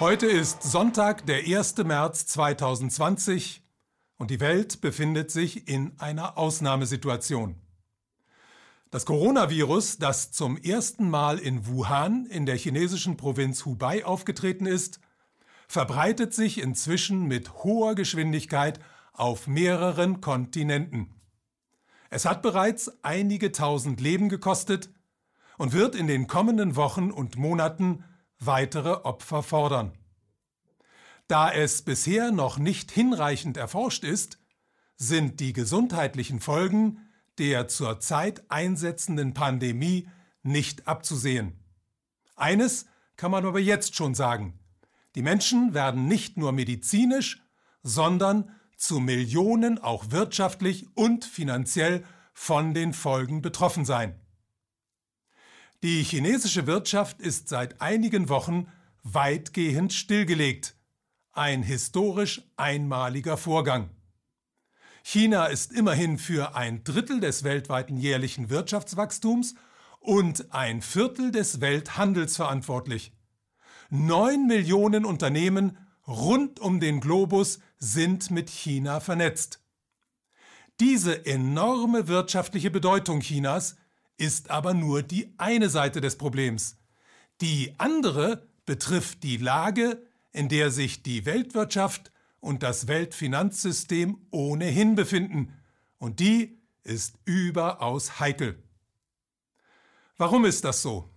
Heute ist Sonntag, der 1. März 2020 und die Welt befindet sich in einer Ausnahmesituation. Das Coronavirus, das zum ersten Mal in Wuhan in der chinesischen Provinz Hubei aufgetreten ist, verbreitet sich inzwischen mit hoher Geschwindigkeit auf mehreren Kontinenten. Es hat bereits einige tausend Leben gekostet und wird in den kommenden Wochen und Monaten weitere Opfer fordern. Da es bisher noch nicht hinreichend erforscht ist, sind die gesundheitlichen Folgen der zurzeit einsetzenden Pandemie nicht abzusehen. Eines kann man aber jetzt schon sagen. Die Menschen werden nicht nur medizinisch, sondern zu Millionen auch wirtschaftlich und finanziell von den Folgen betroffen sein. Die chinesische Wirtschaft ist seit einigen Wochen weitgehend stillgelegt. Ein historisch einmaliger Vorgang. China ist immerhin für ein Drittel des weltweiten jährlichen Wirtschaftswachstums und ein Viertel des Welthandels verantwortlich. Neun Millionen Unternehmen rund um den Globus sind mit China vernetzt. Diese enorme wirtschaftliche Bedeutung Chinas ist aber nur die eine Seite des Problems. Die andere betrifft die Lage, in der sich die Weltwirtschaft und das Weltfinanzsystem ohnehin befinden, und die ist überaus heikel. Warum ist das so?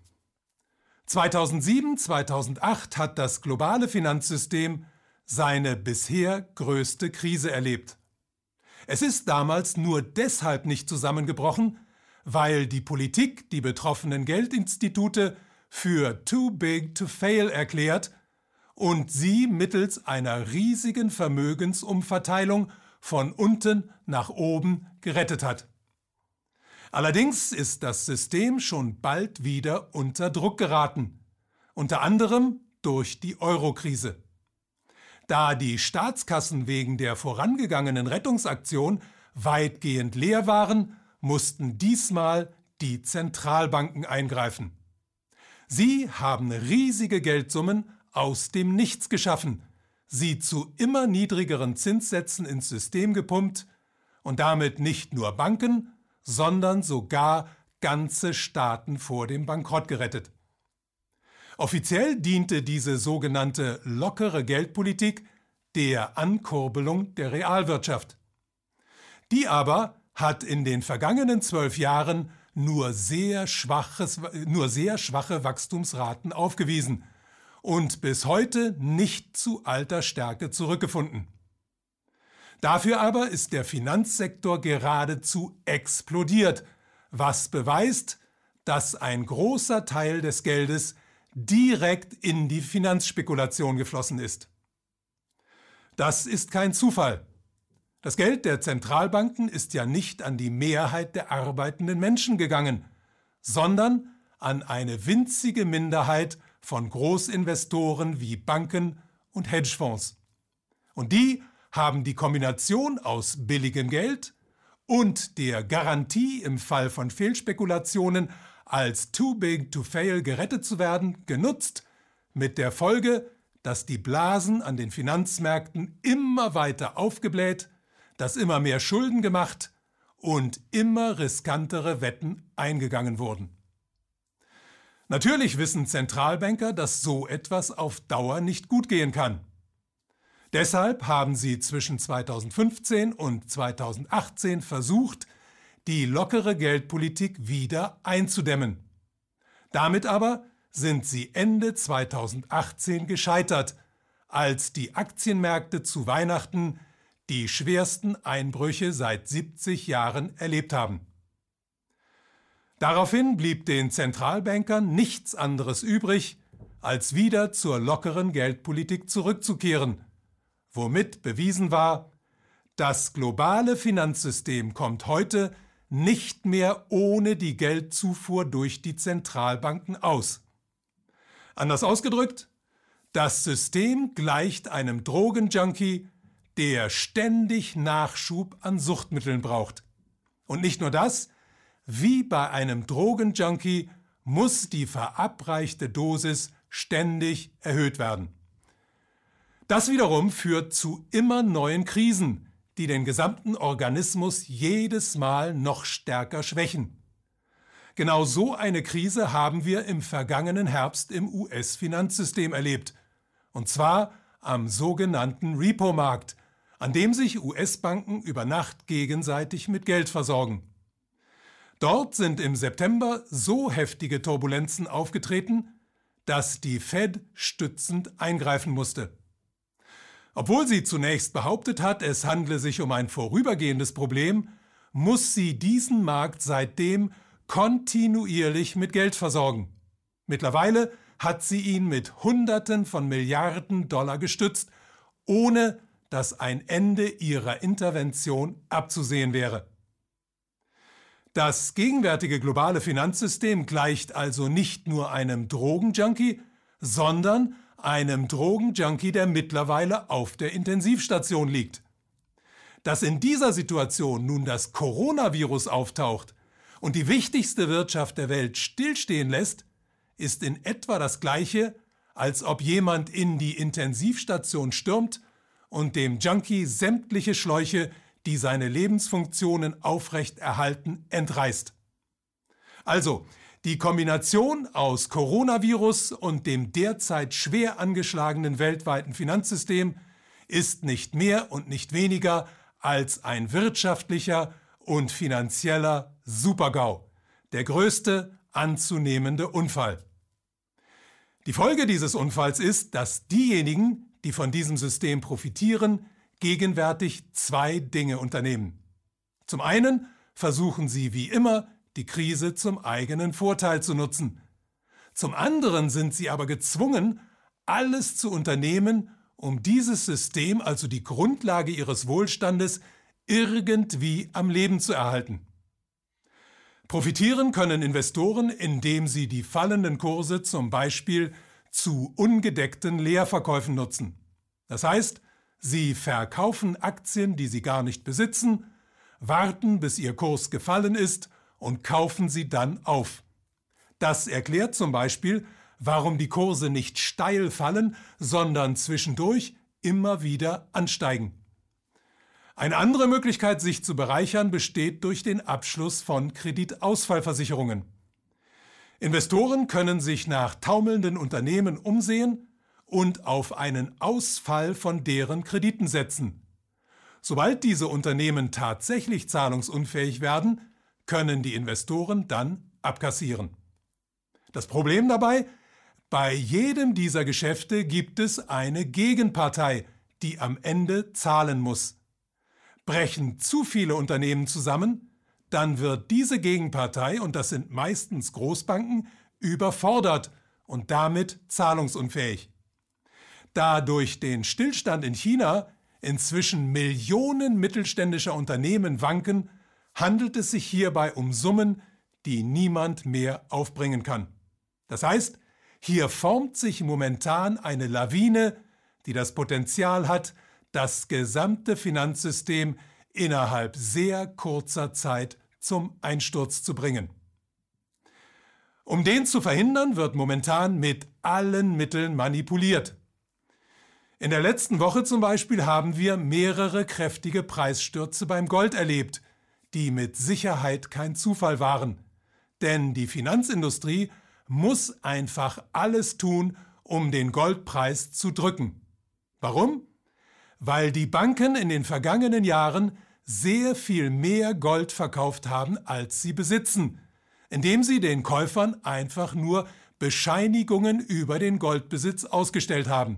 2007, 2008 hat das globale Finanzsystem seine bisher größte Krise erlebt. Es ist damals nur deshalb nicht zusammengebrochen, weil die Politik die betroffenen Geldinstitute für too big to fail erklärt und sie mittels einer riesigen Vermögensumverteilung von unten nach oben gerettet hat. Allerdings ist das System schon bald wieder unter Druck geraten, unter anderem durch die Eurokrise. Da die Staatskassen wegen der vorangegangenen Rettungsaktion weitgehend leer waren, mussten diesmal die Zentralbanken eingreifen. Sie haben riesige Geldsummen aus dem Nichts geschaffen, sie zu immer niedrigeren Zinssätzen ins System gepumpt und damit nicht nur Banken, sondern sogar ganze Staaten vor dem Bankrott gerettet. Offiziell diente diese sogenannte lockere Geldpolitik der Ankurbelung der Realwirtschaft. Die aber hat in den vergangenen zwölf Jahren nur sehr, schwaches, nur sehr schwache Wachstumsraten aufgewiesen und bis heute nicht zu alter Stärke zurückgefunden. Dafür aber ist der Finanzsektor geradezu explodiert, was beweist, dass ein großer Teil des Geldes direkt in die Finanzspekulation geflossen ist. Das ist kein Zufall. Das Geld der Zentralbanken ist ja nicht an die Mehrheit der arbeitenden Menschen gegangen, sondern an eine winzige Minderheit von Großinvestoren wie Banken und Hedgefonds. Und die haben die Kombination aus billigem Geld und der Garantie im Fall von Fehlspekulationen als too big to fail gerettet zu werden genutzt, mit der Folge, dass die Blasen an den Finanzmärkten immer weiter aufgebläht dass immer mehr Schulden gemacht und immer riskantere Wetten eingegangen wurden. Natürlich wissen Zentralbanker, dass so etwas auf Dauer nicht gut gehen kann. Deshalb haben sie zwischen 2015 und 2018 versucht, die lockere Geldpolitik wieder einzudämmen. Damit aber sind sie Ende 2018 gescheitert, als die Aktienmärkte zu Weihnachten die schwersten Einbrüche seit 70 Jahren erlebt haben. Daraufhin blieb den Zentralbankern nichts anderes übrig, als wieder zur lockeren Geldpolitik zurückzukehren, womit bewiesen war, das globale Finanzsystem kommt heute nicht mehr ohne die Geldzufuhr durch die Zentralbanken aus. Anders ausgedrückt, das System gleicht einem Drogenjunkie, der ständig Nachschub an Suchtmitteln braucht. Und nicht nur das, wie bei einem Drogenjunkie muss die verabreichte Dosis ständig erhöht werden. Das wiederum führt zu immer neuen Krisen, die den gesamten Organismus jedes Mal noch stärker schwächen. Genau so eine Krise haben wir im vergangenen Herbst im US-Finanzsystem erlebt. Und zwar am sogenannten Repo-Markt, an dem sich US-Banken über Nacht gegenseitig mit Geld versorgen. Dort sind im September so heftige Turbulenzen aufgetreten, dass die Fed stützend eingreifen musste. Obwohl sie zunächst behauptet hat, es handle sich um ein vorübergehendes Problem, muss sie diesen Markt seitdem kontinuierlich mit Geld versorgen. Mittlerweile hat sie ihn mit Hunderten von Milliarden Dollar gestützt, ohne dass ein Ende ihrer Intervention abzusehen wäre. Das gegenwärtige globale Finanzsystem gleicht also nicht nur einem Drogenjunkie, sondern einem Drogenjunkie, der mittlerweile auf der Intensivstation liegt. Dass in dieser Situation nun das Coronavirus auftaucht und die wichtigste Wirtschaft der Welt stillstehen lässt, ist in etwa das gleiche, als ob jemand in die Intensivstation stürmt und dem Junkie sämtliche Schläuche die seine Lebensfunktionen aufrecht erhalten, entreißt. Also, die Kombination aus Coronavirus und dem derzeit schwer angeschlagenen weltweiten Finanzsystem ist nicht mehr und nicht weniger als ein wirtschaftlicher und finanzieller Supergau, der größte anzunehmende Unfall. Die Folge dieses Unfalls ist, dass diejenigen, die von diesem System profitieren, gegenwärtig zwei Dinge unternehmen. Zum einen versuchen sie wie immer, die Krise zum eigenen Vorteil zu nutzen. Zum anderen sind sie aber gezwungen, alles zu unternehmen, um dieses System, also die Grundlage ihres Wohlstandes, irgendwie am Leben zu erhalten. Profitieren können Investoren, indem sie die fallenden Kurse zum Beispiel zu ungedeckten Leerverkäufen nutzen. Das heißt, Sie verkaufen Aktien, die Sie gar nicht besitzen, warten, bis Ihr Kurs gefallen ist und kaufen sie dann auf. Das erklärt zum Beispiel, warum die Kurse nicht steil fallen, sondern zwischendurch immer wieder ansteigen. Eine andere Möglichkeit, sich zu bereichern, besteht durch den Abschluss von Kreditausfallversicherungen. Investoren können sich nach taumelnden Unternehmen umsehen und auf einen Ausfall von deren Krediten setzen. Sobald diese Unternehmen tatsächlich zahlungsunfähig werden, können die Investoren dann abkassieren. Das Problem dabei? Bei jedem dieser Geschäfte gibt es eine Gegenpartei, die am Ende zahlen muss. Brechen zu viele Unternehmen zusammen, dann wird diese Gegenpartei, und das sind meistens Großbanken, überfordert und damit zahlungsunfähig. Da durch den Stillstand in China inzwischen Millionen mittelständischer Unternehmen wanken, handelt es sich hierbei um Summen, die niemand mehr aufbringen kann. Das heißt, hier formt sich momentan eine Lawine, die das Potenzial hat, das gesamte Finanzsystem innerhalb sehr kurzer Zeit zum Einsturz zu bringen. Um den zu verhindern, wird momentan mit allen Mitteln manipuliert. In der letzten Woche zum Beispiel haben wir mehrere kräftige Preisstürze beim Gold erlebt, die mit Sicherheit kein Zufall waren. Denn die Finanzindustrie muss einfach alles tun, um den Goldpreis zu drücken. Warum? Weil die Banken in den vergangenen Jahren sehr viel mehr Gold verkauft haben, als sie besitzen, indem sie den Käufern einfach nur Bescheinigungen über den Goldbesitz ausgestellt haben.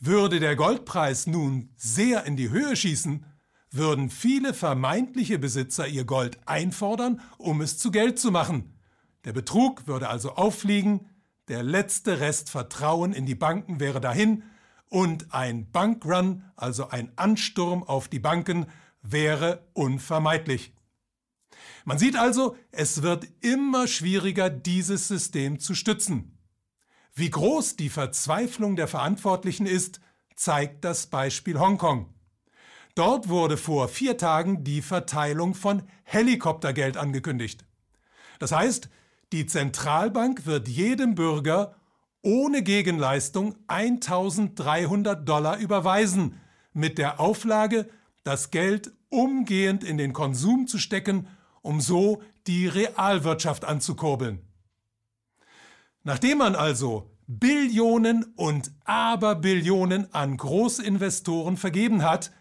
Würde der Goldpreis nun sehr in die Höhe schießen, würden viele vermeintliche Besitzer ihr Gold einfordern, um es zu Geld zu machen. Der Betrug würde also auffliegen, der letzte Rest Vertrauen in die Banken wäre dahin und ein Bankrun, also ein Ansturm auf die Banken, wäre unvermeidlich. Man sieht also, es wird immer schwieriger, dieses System zu stützen. Wie groß die Verzweiflung der Verantwortlichen ist, zeigt das Beispiel Hongkong. Dort wurde vor vier Tagen die Verteilung von Helikoptergeld angekündigt. Das heißt, die Zentralbank wird jedem Bürger ohne Gegenleistung 1300 Dollar überweisen, mit der Auflage, das Geld umgehend in den Konsum zu stecken, um so die Realwirtschaft anzukurbeln. Nachdem man also Billionen und Aberbillionen an Großinvestoren vergeben hat,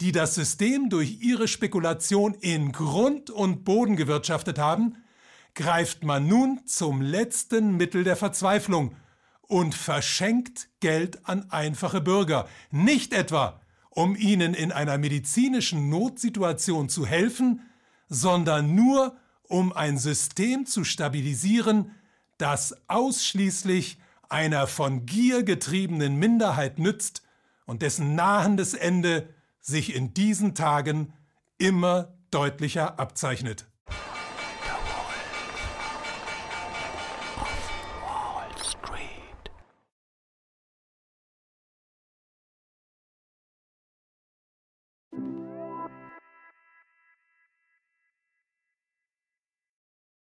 die das System durch ihre Spekulation in Grund und Boden gewirtschaftet haben, greift man nun zum letzten Mittel der Verzweiflung und verschenkt Geld an einfache Bürger, nicht etwa, um ihnen in einer medizinischen Notsituation zu helfen, sondern nur, um ein System zu stabilisieren, das ausschließlich einer von Gier getriebenen Minderheit nützt und dessen nahendes Ende sich in diesen Tagen immer deutlicher abzeichnet.